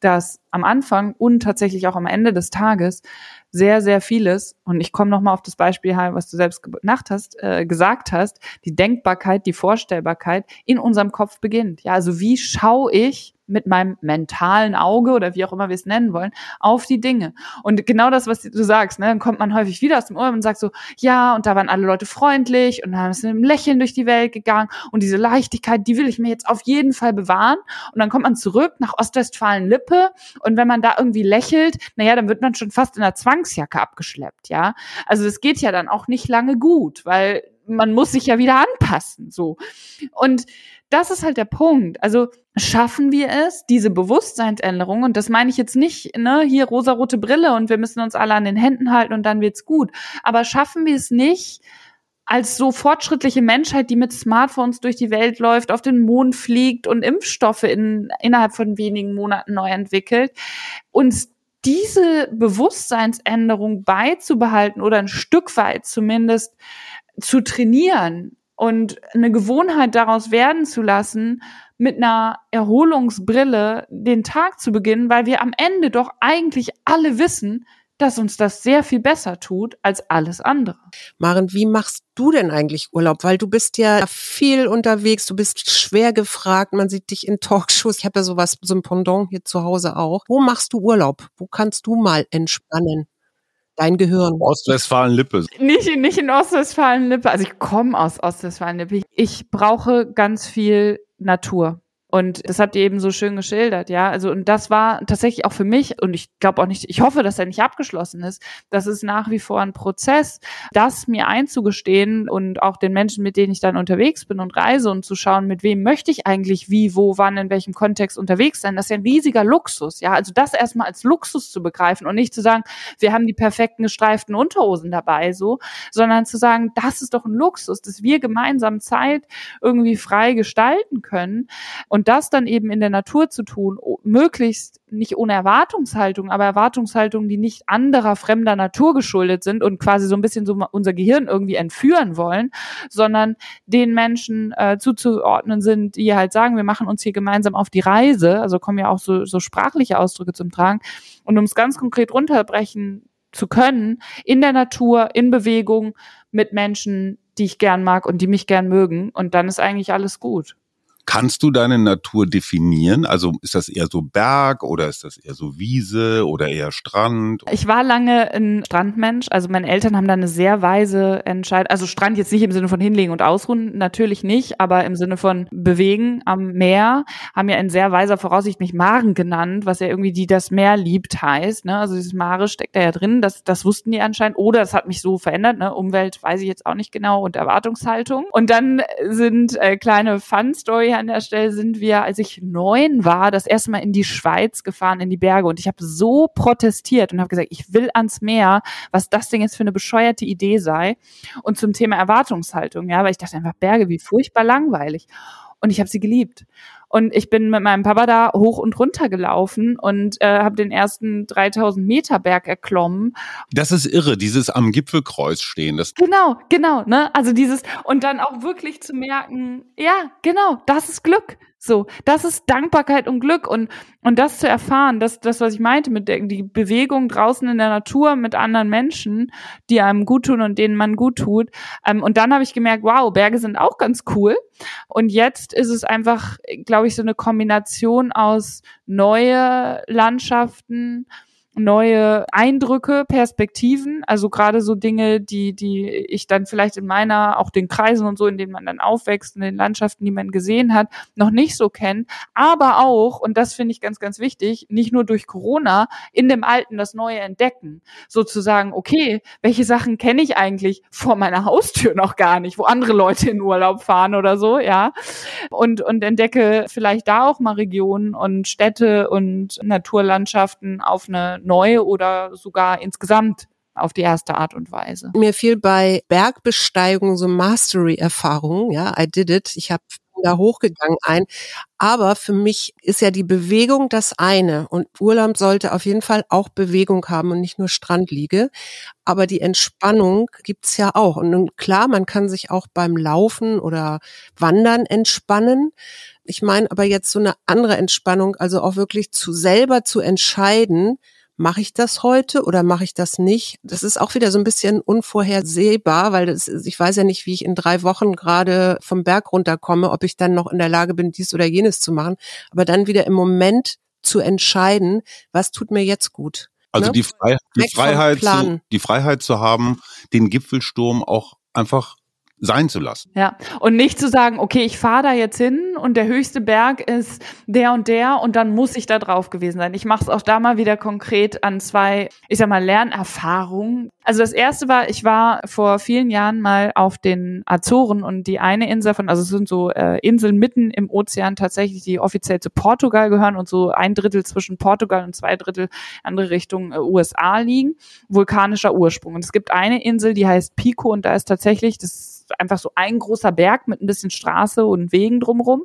dass am Anfang und tatsächlich auch am Ende des Tages sehr, sehr vieles, und ich komme nochmal auf das Beispiel, was du selbst gedacht hast, äh, gesagt hast, die Denkbarkeit, die Vorstellbarkeit in unserem Kopf beginnt. Ja, also wie schaue ich mit meinem mentalen Auge oder wie auch immer wir es nennen wollen, auf die Dinge. Und genau das, was du sagst, ne, dann kommt man häufig wieder aus dem Urlaub und sagt so, ja, und da waren alle Leute freundlich und dann ist mit einem Lächeln durch die Welt gegangen und diese Leichtigkeit, die will ich mir jetzt auf jeden Fall bewahren. Und dann kommt man zurück nach Ostwestfalen-Lippe und wenn man da irgendwie lächelt, naja, dann wird man schon fast in der Zwangsjacke abgeschleppt, ja. Also es geht ja dann auch nicht lange gut, weil man muss sich ja wieder anpassen, so. Und das ist halt der Punkt. Also schaffen wir es, diese Bewusstseinsänderung, und das meine ich jetzt nicht, ne, hier rosarote Brille und wir müssen uns alle an den Händen halten und dann wird's gut. Aber schaffen wir es nicht, als so fortschrittliche Menschheit, die mit Smartphones durch die Welt läuft, auf den Mond fliegt und Impfstoffe in, innerhalb von wenigen Monaten neu entwickelt, uns diese Bewusstseinsänderung beizubehalten oder ein Stück weit zumindest zu trainieren und eine Gewohnheit daraus werden zu lassen, mit einer Erholungsbrille den Tag zu beginnen, weil wir am Ende doch eigentlich alle wissen, dass uns das sehr viel besser tut als alles andere. Maren, wie machst du denn eigentlich Urlaub? Weil du bist ja viel unterwegs, du bist schwer gefragt, man sieht dich in Talkshows. Ich habe ja sowas, so ein Pendant hier zu Hause auch. Wo machst du Urlaub? Wo kannst du mal entspannen? Dein Gehirn. Ostwestfalen-Lippe. Nicht, nicht in Ostwestfalen-Lippe. Also ich komme aus Ostwestfalen-Lippe. Ich brauche ganz viel Natur. Und das habt ihr eben so schön geschildert, ja. Also, und das war tatsächlich auch für mich, und ich glaube auch nicht, ich hoffe, dass er nicht abgeschlossen ist. Das ist nach wie vor ein Prozess, das mir einzugestehen und auch den Menschen, mit denen ich dann unterwegs bin und reise und zu schauen, mit wem möchte ich eigentlich wie, wo, wann, in welchem Kontext unterwegs sein. Das ist ja ein riesiger Luxus, ja. Also das erstmal als Luxus zu begreifen und nicht zu sagen, wir haben die perfekten gestreiften Unterhosen dabei, so, sondern zu sagen, das ist doch ein Luxus, dass wir gemeinsam Zeit irgendwie frei gestalten können. Und und das dann eben in der Natur zu tun, möglichst nicht ohne Erwartungshaltung, aber Erwartungshaltung, die nicht anderer fremder Natur geschuldet sind und quasi so ein bisschen so unser Gehirn irgendwie entführen wollen, sondern den Menschen äh, zuzuordnen sind, die halt sagen, wir machen uns hier gemeinsam auf die Reise, also kommen ja auch so, so sprachliche Ausdrücke zum Tragen. Und um es ganz konkret runterbrechen zu können, in der Natur, in Bewegung, mit Menschen, die ich gern mag und die mich gern mögen. Und dann ist eigentlich alles gut. Kannst du deine Natur definieren? Also ist das eher so Berg oder ist das eher so Wiese oder eher Strand? Ich war lange ein Strandmensch. Also meine Eltern haben da eine sehr weise Entscheidung. Also Strand jetzt nicht im Sinne von hinlegen und ausruhen, natürlich nicht, aber im Sinne von bewegen am Meer, haben ja in sehr weiser Voraussicht mich Maren genannt, was ja irgendwie die das Meer liebt heißt. Ne? Also dieses Mare steckt da ja drin, das, das wussten die anscheinend. Oder das hat mich so verändert. Ne? Umwelt weiß ich jetzt auch nicht genau und Erwartungshaltung. Und dann sind äh, kleine Fun-Story an der Stelle sind wir, als ich neun war, das erste Mal in die Schweiz gefahren, in die Berge. Und ich habe so protestiert und habe gesagt, ich will ans Meer, was das Ding jetzt für eine bescheuerte Idee sei. Und zum Thema Erwartungshaltung, ja, weil ich dachte einfach, Berge, wie furchtbar langweilig. Und ich habe sie geliebt. Und ich bin mit meinem Papa da hoch und runter gelaufen und äh, habe den ersten 3000 Meter Berg erklommen. Das ist irre, dieses am Gipfelkreuz stehen. Das genau, genau. Ne? Also dieses und dann auch wirklich zu merken, ja, genau, das ist Glück. So, das ist Dankbarkeit und Glück und und das zu erfahren, das das was ich meinte mit der die Bewegung draußen in der Natur mit anderen Menschen, die einem gut tun und denen man gut tut. Ähm, und dann habe ich gemerkt, wow, Berge sind auch ganz cool. Und jetzt ist es einfach, glaube ich, so eine Kombination aus neue Landschaften, neue Eindrücke, Perspektiven, also gerade so Dinge, die, die ich dann vielleicht in meiner, auch den Kreisen und so, in denen man dann aufwächst, in den Landschaften, die man gesehen hat, noch nicht so kennt, aber auch, und das finde ich ganz, ganz wichtig, nicht nur durch Corona, in dem Alten das Neue entdecken. Sozusagen, okay, welche Sachen kenne ich eigentlich vor meiner Haustür noch gar nicht, wo andere Leute in Urlaub fahren oder so, ja, und, und entdecke vielleicht da auch mal Regionen und Städte und Naturlandschaften auf eine neu oder sogar insgesamt auf die erste Art und Weise. Mir fiel bei Bergbesteigung so Mastery-Erfahrung, ja, I did it. Ich habe da hochgegangen ein. Aber für mich ist ja die Bewegung das eine. Und Urlaub sollte auf jeden Fall auch Bewegung haben und nicht nur Strandliege. Aber die Entspannung gibt's ja auch. Und klar, man kann sich auch beim Laufen oder Wandern entspannen. Ich meine aber jetzt so eine andere Entspannung, also auch wirklich zu selber zu entscheiden, mache ich das heute oder mache ich das nicht? Das ist auch wieder so ein bisschen unvorhersehbar, weil das, ich weiß ja nicht, wie ich in drei Wochen gerade vom Berg runterkomme, ob ich dann noch in der Lage bin, dies oder jenes zu machen. Aber dann wieder im Moment zu entscheiden, was tut mir jetzt gut. Also ne? die, Freiheit, die Freiheit, zu, die Freiheit zu haben, den Gipfelsturm auch einfach sein zu lassen. Ja, und nicht zu sagen, okay, ich fahre da jetzt hin und der höchste Berg ist der und der und dann muss ich da drauf gewesen sein. Ich mache es auch da mal wieder konkret an zwei, ich sag mal, Lernerfahrungen. Also das erste war, ich war vor vielen Jahren mal auf den Azoren und die eine Insel von, also es sind so äh, Inseln mitten im Ozean tatsächlich, die offiziell zu Portugal gehören und so ein Drittel zwischen Portugal und zwei Drittel andere Richtung äh, USA liegen, vulkanischer Ursprung. Und es gibt eine Insel, die heißt Pico und da ist tatsächlich das einfach so ein großer Berg mit ein bisschen Straße und Wegen drumrum.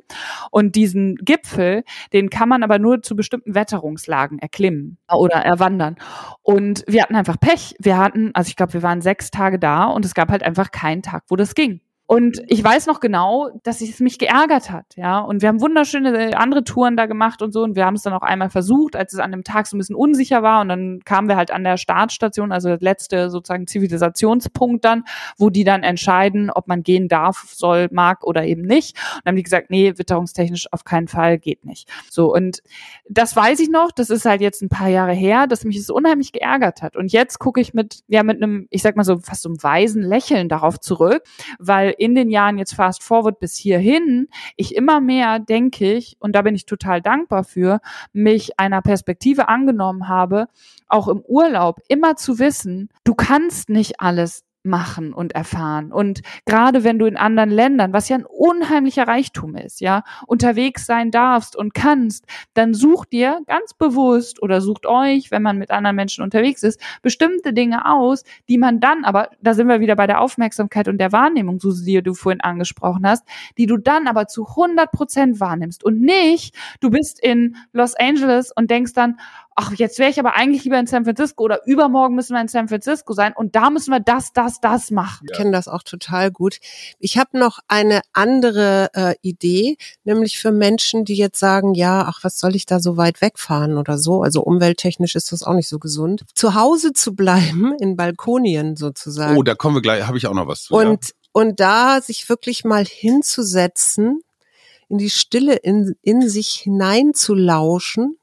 Und diesen Gipfel, den kann man aber nur zu bestimmten Wetterungslagen erklimmen oder erwandern. Und wir hatten einfach Pech. Wir hatten, also ich glaube, wir waren sechs Tage da und es gab halt einfach keinen Tag, wo das ging. Und ich weiß noch genau, dass es mich geärgert hat, ja. Und wir haben wunderschöne äh, andere Touren da gemacht und so. Und wir haben es dann auch einmal versucht, als es an dem Tag so ein bisschen unsicher war. Und dann kamen wir halt an der Startstation, also der letzte sozusagen Zivilisationspunkt dann, wo die dann entscheiden, ob man gehen darf, soll, mag oder eben nicht. Und dann haben die gesagt, nee, witterungstechnisch auf keinen Fall geht nicht. So. Und das weiß ich noch. Das ist halt jetzt ein paar Jahre her, dass mich es unheimlich geärgert hat. Und jetzt gucke ich mit, ja, mit einem, ich sag mal so, fast so einem weisen Lächeln darauf zurück, weil in den Jahren jetzt fast forward bis hierhin, ich immer mehr denke ich, und da bin ich total dankbar für, mich einer Perspektive angenommen habe, auch im Urlaub immer zu wissen, du kannst nicht alles machen und erfahren. Und gerade wenn du in anderen Ländern, was ja ein unheimlicher Reichtum ist, ja, unterwegs sein darfst und kannst, dann such dir ganz bewusst oder sucht euch, wenn man mit anderen Menschen unterwegs ist, bestimmte Dinge aus, die man dann aber, da sind wir wieder bei der Aufmerksamkeit und der Wahrnehmung, Susi, die du vorhin angesprochen hast, die du dann aber zu 100 Prozent wahrnimmst und nicht, du bist in Los Angeles und denkst dann, ach, jetzt wäre ich aber eigentlich lieber in San Francisco oder übermorgen müssen wir in San Francisco sein und da müssen wir das, das, das machen. Ich kenne das auch total gut. Ich habe noch eine andere äh, Idee, nämlich für Menschen, die jetzt sagen, ja, ach, was soll ich da so weit wegfahren oder so? Also umwelttechnisch ist das auch nicht so gesund. Zu Hause zu bleiben, in Balkonien sozusagen. Oh, da kommen wir gleich, habe ich auch noch was zu. Und, ja. und da sich wirklich mal hinzusetzen, in die Stille in, in sich hineinzulauschen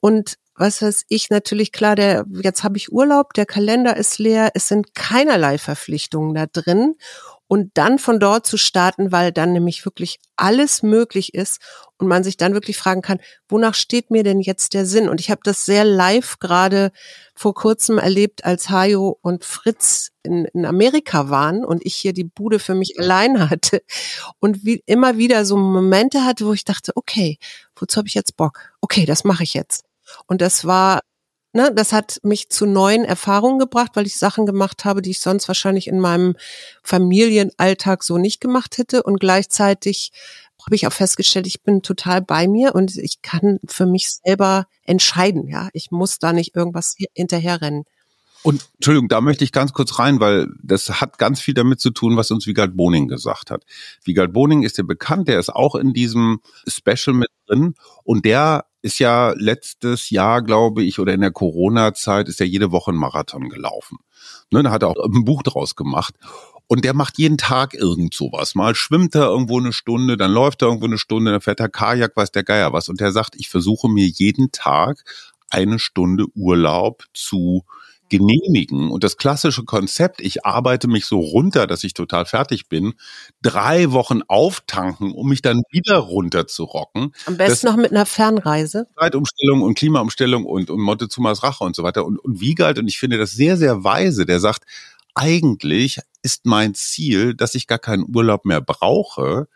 und was weiß ich, natürlich klar, der, jetzt habe ich Urlaub, der Kalender ist leer, es sind keinerlei Verpflichtungen da drin. Und dann von dort zu starten, weil dann nämlich wirklich alles möglich ist und man sich dann wirklich fragen kann, wonach steht mir denn jetzt der Sinn? Und ich habe das sehr live gerade vor kurzem erlebt, als Hajo und Fritz in, in Amerika waren und ich hier die Bude für mich allein hatte und wie immer wieder so Momente hatte, wo ich dachte, okay, wozu habe ich jetzt Bock? Okay, das mache ich jetzt. Und das war, ne, das hat mich zu neuen Erfahrungen gebracht, weil ich Sachen gemacht habe, die ich sonst wahrscheinlich in meinem Familienalltag so nicht gemacht hätte. Und gleichzeitig habe ich auch festgestellt, ich bin total bei mir und ich kann für mich selber entscheiden. Ja, ich muss da nicht irgendwas hinterherrennen. Und Entschuldigung, da möchte ich ganz kurz rein, weil das hat ganz viel damit zu tun, was uns Wiegald Boning gesagt hat. Wiegald Boning ist ja bekannt, der ist auch in diesem Special mit drin und der ist ja letztes Jahr, glaube ich, oder in der Corona-Zeit ist er jede Woche ein Marathon gelaufen. Ne, da hat er auch ein Buch draus gemacht. Und der macht jeden Tag irgend sowas. Mal schwimmt er irgendwo eine Stunde, dann läuft er irgendwo eine Stunde, dann fährt er Kajak, weiß der Geier was. Und der sagt, ich versuche mir jeden Tag eine Stunde Urlaub zu genehmigen. Und das klassische Konzept, ich arbeite mich so runter, dass ich total fertig bin, drei Wochen auftanken, um mich dann wieder runter zu rocken. Am besten das, noch mit einer Fernreise. Zeitumstellung und Klimaumstellung und, und Montezumas Rache und so weiter. Und, und Wiegald, und ich finde das sehr, sehr weise, der sagt, eigentlich ist mein Ziel, dass ich gar keinen Urlaub mehr brauche,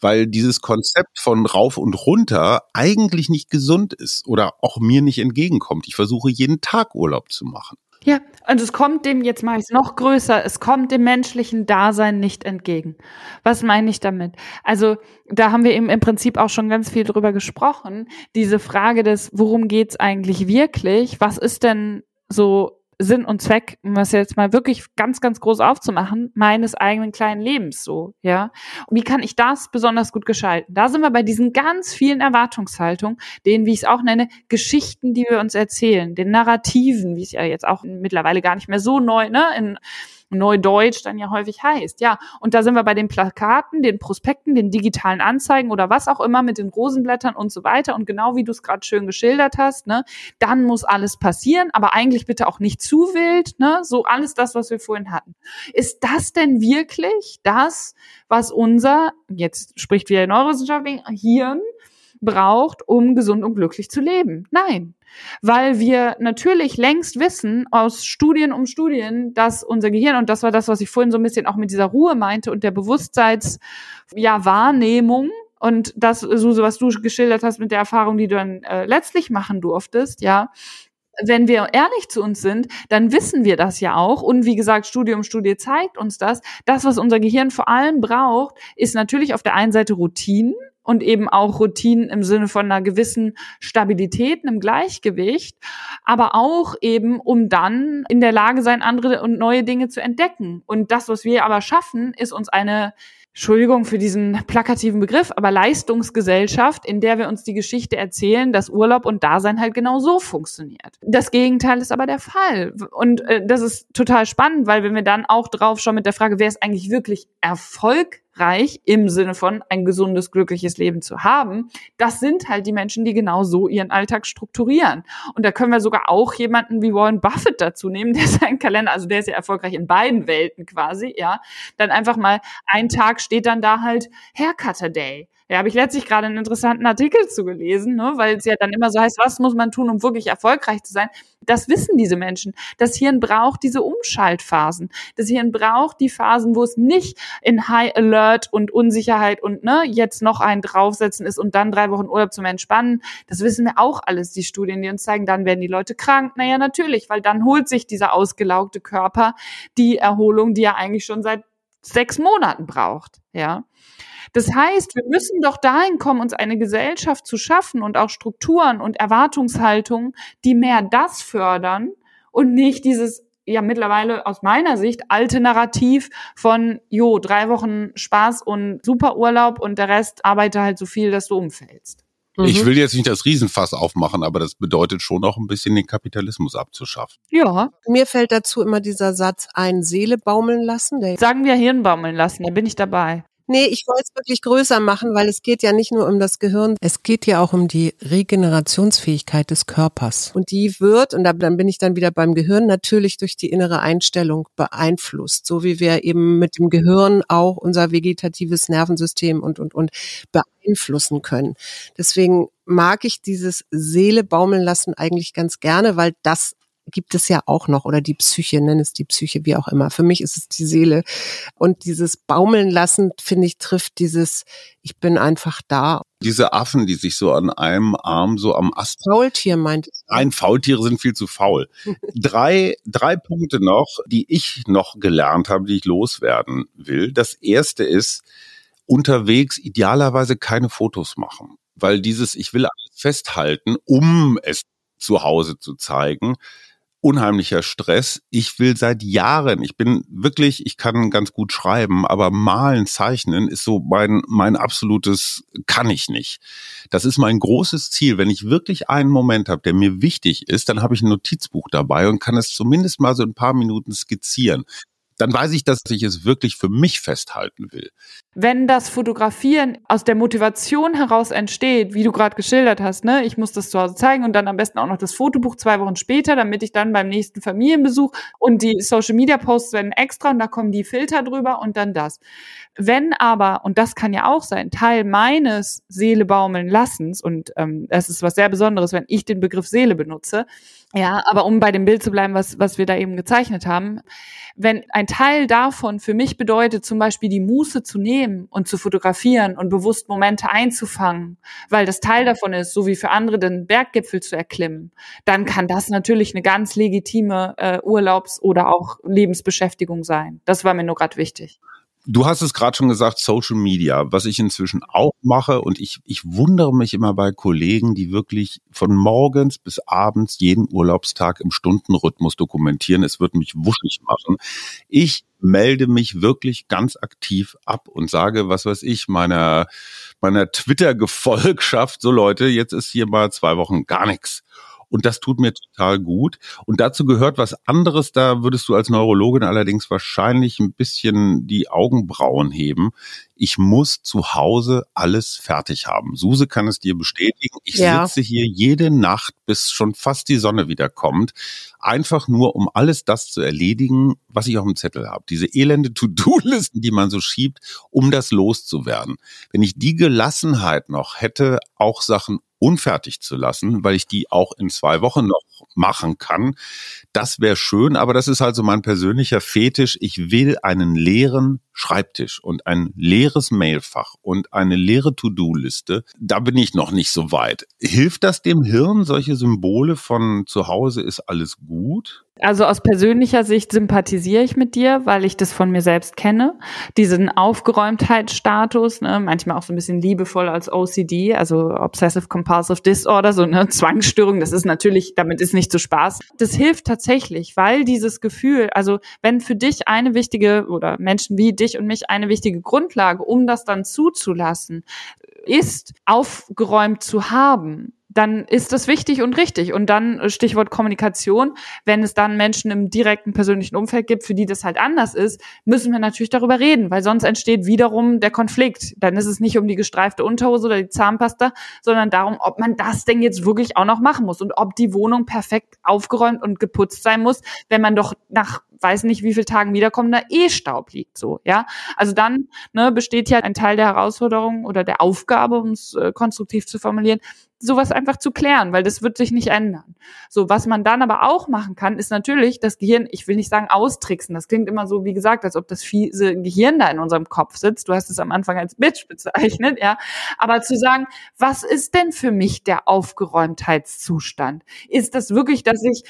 weil dieses Konzept von rauf und runter eigentlich nicht gesund ist oder auch mir nicht entgegenkommt. Ich versuche jeden Tag Urlaub zu machen. Ja, und es kommt dem, jetzt mache ich es noch größer, es kommt dem menschlichen Dasein nicht entgegen. Was meine ich damit? Also da haben wir eben im Prinzip auch schon ganz viel drüber gesprochen. Diese Frage des, worum geht's eigentlich wirklich? Was ist denn so Sinn und Zweck, um das jetzt mal wirklich ganz, ganz groß aufzumachen, meines eigenen kleinen Lebens so, ja. Und wie kann ich das besonders gut gestalten? Da sind wir bei diesen ganz vielen Erwartungshaltungen, denen, wie ich es auch nenne, Geschichten, die wir uns erzählen, den Narrativen, wie es ja jetzt auch mittlerweile gar nicht mehr so neu, ne, in Neudeutsch dann ja häufig heißt. Ja, und da sind wir bei den Plakaten, den Prospekten, den digitalen Anzeigen oder was auch immer mit den Rosenblättern und so weiter. Und genau wie du es gerade schön geschildert hast, ne, dann muss alles passieren, aber eigentlich bitte auch nicht zu wild, ne, so alles das, was wir vorhin hatten. Ist das denn wirklich das, was unser, jetzt spricht wieder Neurowissenschaft, Hirn braucht, um gesund und glücklich zu leben? Nein weil wir natürlich längst wissen aus Studien um Studien, dass unser Gehirn, und das war das, was ich vorhin so ein bisschen auch mit dieser Ruhe meinte und der Bewusstseins, ja, Wahrnehmung, und das, Suse, was du geschildert hast mit der Erfahrung, die du dann äh, letztlich machen durftest, ja, wenn wir ehrlich zu uns sind, dann wissen wir das ja auch. Und wie gesagt, Studium, Studie zeigt uns das. Das, was unser Gehirn vor allem braucht, ist natürlich auf der einen Seite Routinen und eben auch Routinen im Sinne von einer gewissen Stabilität, einem Gleichgewicht, aber auch eben, um dann in der Lage sein, andere und neue Dinge zu entdecken. Und das, was wir aber schaffen, ist uns eine Entschuldigung für diesen plakativen Begriff, aber Leistungsgesellschaft, in der wir uns die Geschichte erzählen, dass Urlaub und Dasein halt genau so funktioniert. Das Gegenteil ist aber der Fall. Und äh, das ist total spannend, weil wenn wir dann auch drauf schauen mit der Frage, wer ist eigentlich wirklich Erfolg reich im Sinne von ein gesundes, glückliches Leben zu haben, das sind halt die Menschen, die genau so ihren Alltag strukturieren. Und da können wir sogar auch jemanden wie Warren Buffett dazu nehmen, der seinen Kalender, also der ist ja erfolgreich in beiden Welten quasi, ja, dann einfach mal ein Tag steht dann da halt Haircutter Day. Ja, habe ich letztlich gerade einen interessanten Artikel zu gelesen, ne, weil es ja dann immer so heißt, was muss man tun, um wirklich erfolgreich zu sein? Das wissen diese Menschen. Das Hirn braucht diese Umschaltphasen. Das Hirn braucht die Phasen, wo es nicht in High Alert und Unsicherheit und ne, jetzt noch einen draufsetzen ist und dann drei Wochen Urlaub zum Entspannen. Das wissen wir auch alles, die Studien, die uns zeigen, dann werden die Leute krank. Naja, natürlich, weil dann holt sich dieser ausgelaugte Körper die Erholung, die er eigentlich schon seit sechs Monaten braucht. Ja. Das heißt, wir müssen doch dahin kommen, uns eine Gesellschaft zu schaffen und auch Strukturen und Erwartungshaltungen, die mehr das fördern und nicht dieses ja mittlerweile aus meiner Sicht alte Narrativ von jo drei Wochen Spaß und Superurlaub und der Rest arbeite halt so viel, dass du umfällst. Ich mhm. will jetzt nicht das Riesenfass aufmachen, aber das bedeutet schon auch ein bisschen den Kapitalismus abzuschaffen. Ja. Mir fällt dazu immer dieser Satz ein, Seele baumeln lassen. Sagen wir Hirn baumeln lassen, da bin ich dabei. Nee, ich wollte es wirklich größer machen, weil es geht ja nicht nur um das Gehirn, es geht ja auch um die Regenerationsfähigkeit des Körpers. Und die wird, und dann bin ich dann wieder beim Gehirn, natürlich durch die innere Einstellung beeinflusst, so wie wir eben mit dem Gehirn auch unser vegetatives Nervensystem und, und, und beeinflussen können. Deswegen mag ich dieses Seele baumeln lassen eigentlich ganz gerne, weil das gibt es ja auch noch oder die Psyche, nenn es die Psyche, wie auch immer. Für mich ist es die Seele. Und dieses Baumeln lassen, finde ich, trifft dieses, ich bin einfach da. Diese Affen, die sich so an einem Arm so am Ast. Faultier meint. Ein Faultiere sind viel zu faul. drei, drei Punkte noch, die ich noch gelernt habe, die ich loswerden will. Das erste ist, unterwegs idealerweise keine Fotos machen. Weil dieses, ich will alles festhalten, um es zu Hause zu zeigen, unheimlicher Stress. Ich will seit Jahren, ich bin wirklich, ich kann ganz gut schreiben, aber malen, zeichnen ist so mein, mein absolutes, kann ich nicht. Das ist mein großes Ziel. Wenn ich wirklich einen Moment habe, der mir wichtig ist, dann habe ich ein Notizbuch dabei und kann es zumindest mal so ein paar Minuten skizzieren dann weiß ich, dass ich es wirklich für mich festhalten will. Wenn das Fotografieren aus der Motivation heraus entsteht, wie du gerade geschildert hast, ne, ich muss das zu Hause zeigen und dann am besten auch noch das Fotobuch zwei Wochen später, damit ich dann beim nächsten Familienbesuch und die Social Media Posts werden extra und da kommen die Filter drüber und dann das. Wenn aber, und das kann ja auch sein, Teil meines Seele baumeln Lassens, und ähm, das ist was sehr Besonderes, wenn ich den Begriff Seele benutze, ja, aber um bei dem Bild zu bleiben, was, was wir da eben gezeichnet haben, wenn ein Teil davon für mich bedeutet, zum Beispiel die Muße zu nehmen und zu fotografieren und bewusst Momente einzufangen, weil das Teil davon ist, so wie für andere den Berggipfel zu erklimmen, dann kann das natürlich eine ganz legitime äh, Urlaubs- oder auch Lebensbeschäftigung sein. Das war mir nur gerade wichtig. Du hast es gerade schon gesagt, Social Media, was ich inzwischen auch mache und ich, ich wundere mich immer bei Kollegen, die wirklich von morgens bis abends jeden Urlaubstag im Stundenrhythmus dokumentieren. Es wird mich wuschig machen. Ich melde mich wirklich ganz aktiv ab und sage, was weiß ich, meiner, meiner Twitter-Gefolgschaft, so Leute, jetzt ist hier mal zwei Wochen gar nichts. Und das tut mir total gut. Und dazu gehört was anderes. Da würdest du als Neurologin allerdings wahrscheinlich ein bisschen die Augenbrauen heben. Ich muss zu Hause alles fertig haben. Suse kann es dir bestätigen. Ich ja. sitze hier jede Nacht, bis schon fast die Sonne wieder kommt. Einfach nur, um alles das zu erledigen, was ich auf dem Zettel habe. Diese elende To-Do-Listen, die man so schiebt, um das loszuwerden. Wenn ich die Gelassenheit noch hätte, auch Sachen unfertig zu lassen, weil ich die auch in zwei Wochen noch machen kann. Das wäre schön, aber das ist also mein persönlicher Fetisch. Ich will einen leeren Schreibtisch und ein leeres Mailfach und eine leere To-Do-Liste, da bin ich noch nicht so weit. Hilft das dem Hirn, solche Symbole von zu Hause ist alles gut? Also aus persönlicher Sicht sympathisiere ich mit dir, weil ich das von mir selbst kenne. Diesen Aufgeräumtheitsstatus, ne, manchmal auch so ein bisschen liebevoll als OCD, also Obsessive Compulsive Disorder, so eine Zwangsstörung, das ist natürlich, damit ist nicht zu Spaß. Das hilft tatsächlich, weil dieses Gefühl, also wenn für dich eine wichtige oder Menschen wie dich und mich eine wichtige Grundlage, um das dann zuzulassen, ist, aufgeräumt zu haben, dann ist das wichtig und richtig. Und dann äh, Stichwort Kommunikation, wenn es dann Menschen im direkten persönlichen Umfeld gibt, für die das halt anders ist, müssen wir natürlich darüber reden, weil sonst entsteht wiederum der Konflikt. Dann ist es nicht um die gestreifte Unterhose oder die Zahnpasta, sondern darum, ob man das denn jetzt wirklich auch noch machen muss und ob die Wohnung perfekt aufgeräumt und geputzt sein muss, wenn man doch nach weiß nicht, wie viele Tagen wiederkommen, da eh Staub liegt so, ja. Also dann ne, besteht ja ein Teil der Herausforderung oder der Aufgabe, um es äh, konstruktiv zu formulieren, sowas einfach zu klären, weil das wird sich nicht ändern. So, was man dann aber auch machen kann, ist natürlich das Gehirn, ich will nicht sagen austricksen, das klingt immer so, wie gesagt, als ob das fiese Gehirn da in unserem Kopf sitzt. Du hast es am Anfang als Bitch bezeichnet, ja. Aber zu sagen, was ist denn für mich der Aufgeräumtheitszustand? Ist das wirklich, dass ich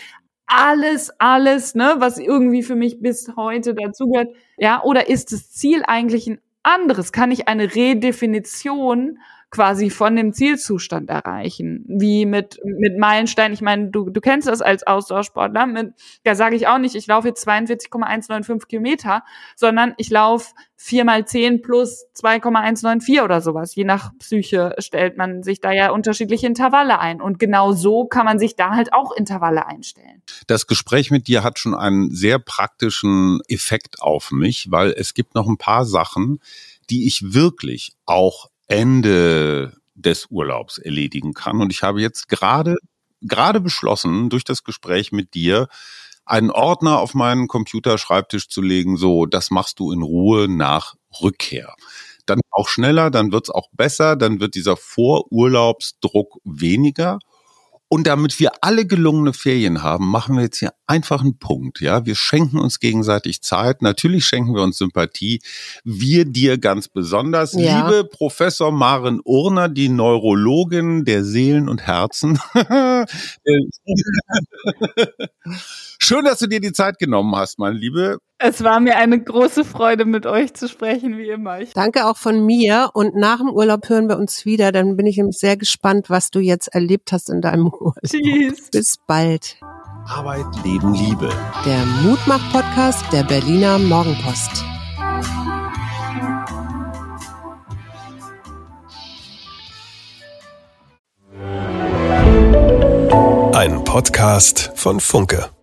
alles, alles, ne, was irgendwie für mich bis heute dazugehört, ja, oder ist das Ziel eigentlich ein anderes? Kann ich eine Redefinition quasi von dem Zielzustand erreichen. Wie mit, mit Meilenstein. Ich meine, du, du kennst das als Ausdauersportler. Mit, da sage ich auch nicht, ich laufe jetzt 42,195 Kilometer, sondern ich laufe 4 mal 10 plus 2,194 oder sowas. Je nach Psyche stellt man sich da ja unterschiedliche Intervalle ein. Und genau so kann man sich da halt auch Intervalle einstellen. Das Gespräch mit dir hat schon einen sehr praktischen Effekt auf mich, weil es gibt noch ein paar Sachen, die ich wirklich auch Ende des Urlaubs erledigen kann. Und ich habe jetzt gerade, gerade beschlossen, durch das Gespräch mit dir, einen Ordner auf meinen Computerschreibtisch zu legen, so, das machst du in Ruhe nach Rückkehr. Dann auch schneller, dann wird's auch besser, dann wird dieser Vorurlaubsdruck weniger und damit wir alle gelungene Ferien haben, machen wir jetzt hier einfach einen Punkt. Ja, wir schenken uns gegenseitig Zeit. Natürlich schenken wir uns Sympathie. Wir dir ganz besonders. Ja. Liebe Professor Maren Urner, die Neurologin der Seelen und Herzen. Schön, dass du dir die Zeit genommen hast, mein Liebe. Es war mir eine große Freude, mit euch zu sprechen, wie immer. Ich Danke auch von mir. Und nach dem Urlaub hören wir uns wieder. Dann bin ich nämlich sehr gespannt, was du jetzt erlebt hast in deinem Urlaub. Tschüss. Bis bald. Arbeit, Leben, Liebe. Der Mutmach-Podcast der Berliner Morgenpost. Ein Podcast von Funke.